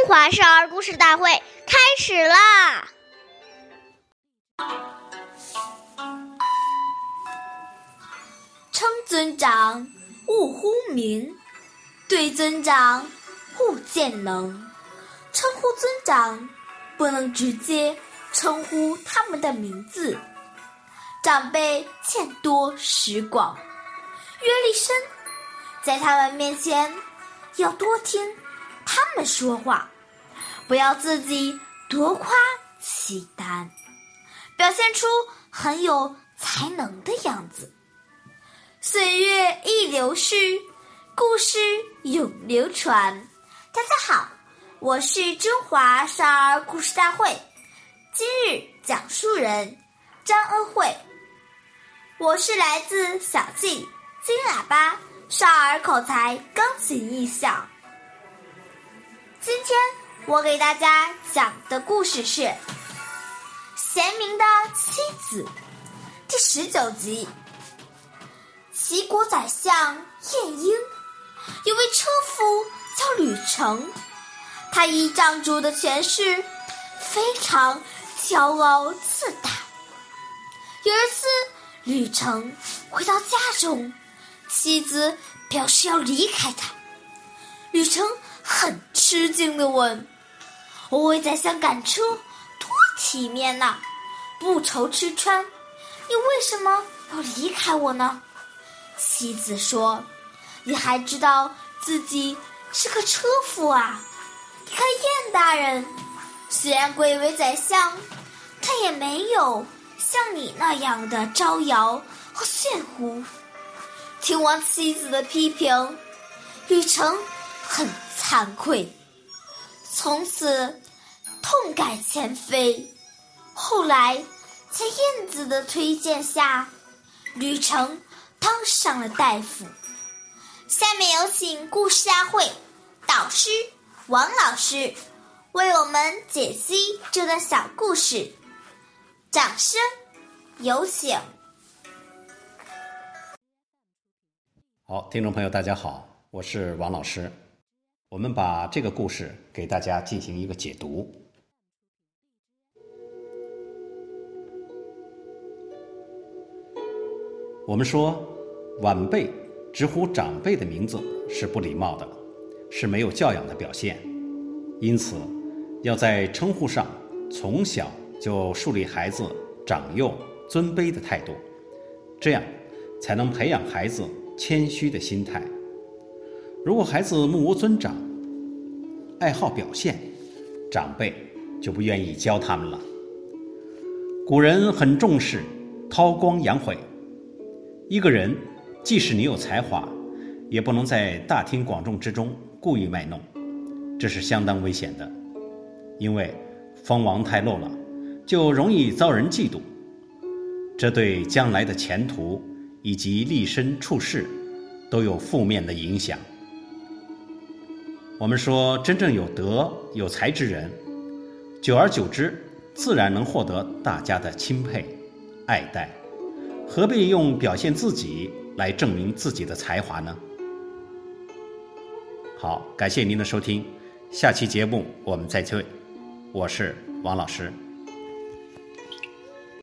中华少儿故事大会开始啦！称尊长，勿呼名；对尊长，勿见能。称呼尊长，不能直接称呼他们的名字。长辈见多识广，阅历深，在他们面前要多听他们说话，不要自己多夸其谈，表现出很有才能的样子。岁月易流逝，故事永流传。大家好，我是中华少儿故事大会今日讲述人张恩惠。我是来自小季金喇叭少儿口才钢琴艺校。今天我给大家讲的故事是《贤明的妻子》第十九集。齐国宰相晏婴有位车夫叫吕程，他依仗主的权势，非常骄傲自大。有一次，吕程回到家中，妻子表示要离开他。吕程很吃惊的问：“我为宰相赶车，多体面呐！不愁吃穿，你为什么要离开我呢？”妻子说：“你还知道自己是个车夫啊？你看晏大人，虽然贵为宰相，他也没有像你那样的招摇和炫乎。”听完妻子的批评，吕成很惭愧，从此痛改前非。后来，在燕子的推荐下，吕程。当上了大夫。下面有请故事大会导师王老师为我们解析这段小故事，掌声有请。好，听众朋友，大家好，我是王老师。我们把这个故事给大家进行一个解读。我们说，晚辈直呼长辈的名字是不礼貌的，是没有教养的表现。因此，要在称呼上从小就树立孩子长幼尊卑的态度，这样才能培养孩子谦虚的心态。如果孩子目无尊长，爱好表现，长辈就不愿意教他们了。古人很重视韬光养晦。一个人，即使你有才华，也不能在大庭广众之中故意卖弄，这是相当危险的。因为锋芒太露了，就容易遭人嫉妒，这对将来的前途以及立身处世都有负面的影响。我们说，真正有德有才之人，久而久之，自然能获得大家的钦佩、爱戴。何必用表现自己来证明自己的才华呢？好，感谢您的收听，下期节目我们再会，我是王老师。